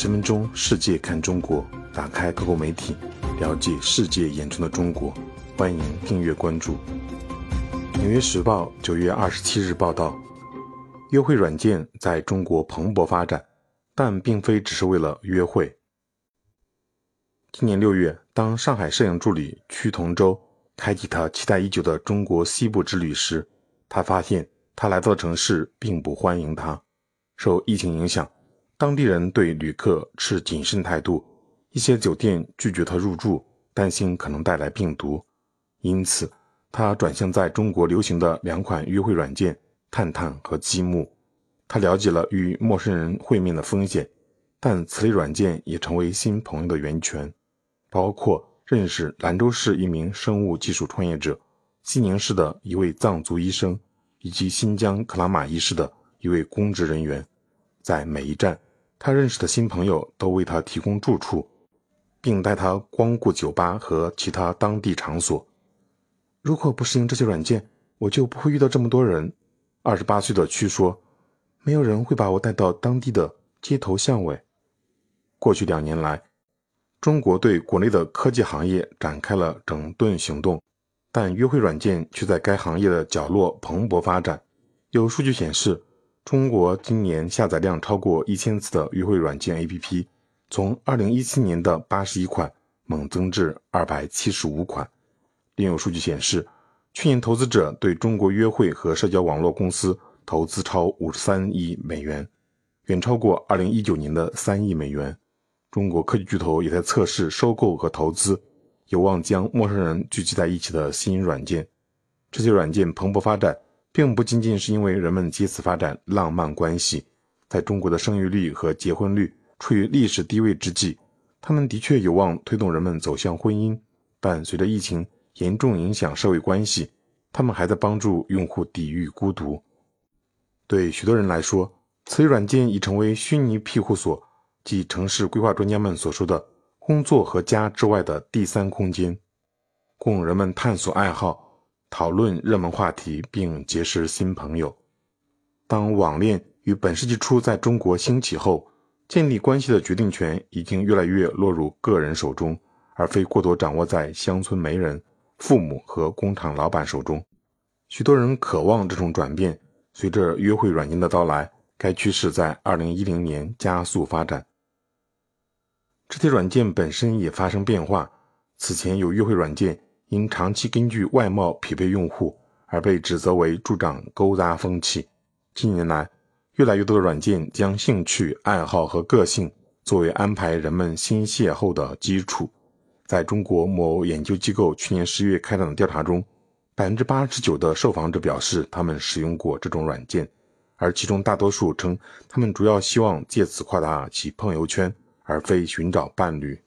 十分钟，世界看中国，打开各国媒体，了解世界眼中的中国。欢迎订阅关注。《纽约时报》九月二十七日报道，约会软件在中国蓬勃发展，但并非只是为了约会。今年六月，当上海摄影助理屈同舟开启他期待已久的中国西部之旅时，他发现他来到的城市并不欢迎他。受疫情影响，当地人对旅客持谨慎态度，一些酒店拒绝他入住，担心可能带来病毒。因此，他转向在中国流行的两款约会软件“探探”和“积木”。他了解了与陌生人会面的风险，但此类软件也成为新朋友的源泉，包括认识兰州市一名生物技术创业者、西宁市的一位藏族医生，以及新疆克拉玛依市的一位公职人员。在每一站，他认识的新朋友都为他提供住处，并带他光顾酒吧和其他当地场所。如果不适应这些软件，我就不会遇到这么多人。二十八岁的屈说：“没有人会把我带到当地的街头巷尾。”过去两年来，中国对国内的科技行业展开了整顿行动，但约会软件却在该行业的角落蓬勃发展。有数据显示，中国今年下载量超过一千次的约会软件 APP，从二零一七年的八十一款猛增至二百七十五款。另有数据显示，去年投资者对中国约会和社交网络公司投资超五十三亿美元，远超过二零一九年的三亿美元。中国科技巨头也在测试收购和投资有望将陌生人聚集在一起的新软件。这些软件蓬勃发展，并不仅仅是因为人们借此发展浪漫关系。在中国的生育率和结婚率处于历史低位之际，他们的确有望推动人们走向婚姻。但随着疫情，严重影响社会关系，他们还在帮助用户抵御孤独。对许多人来说，此类软件已成为虚拟庇护所，即城市规划专家们所说的“工作和家之外的第三空间”，供人们探索爱好、讨论热门话题并结识新朋友。当网恋于本世纪初在中国兴起后，建立关系的决定权已经越来越落入个人手中，而非过多掌握在乡村媒人。父母和工厂老板手中，许多人渴望这种转变。随着约会软件的到来，该趋势在2010年加速发展。这些软件本身也发生变化。此前有约会软件因长期根据外貌匹配用户而被指责为助长勾搭风气。近年来，越来越多的软件将兴趣爱好和个性作为安排人们新邂逅的基础。在中国某研究机构去年十月开展的调查中，百分之八十九的受访者表示他们使用过这种软件，而其中大多数称他们主要希望借此扩大其朋友圈，而非寻找伴侣。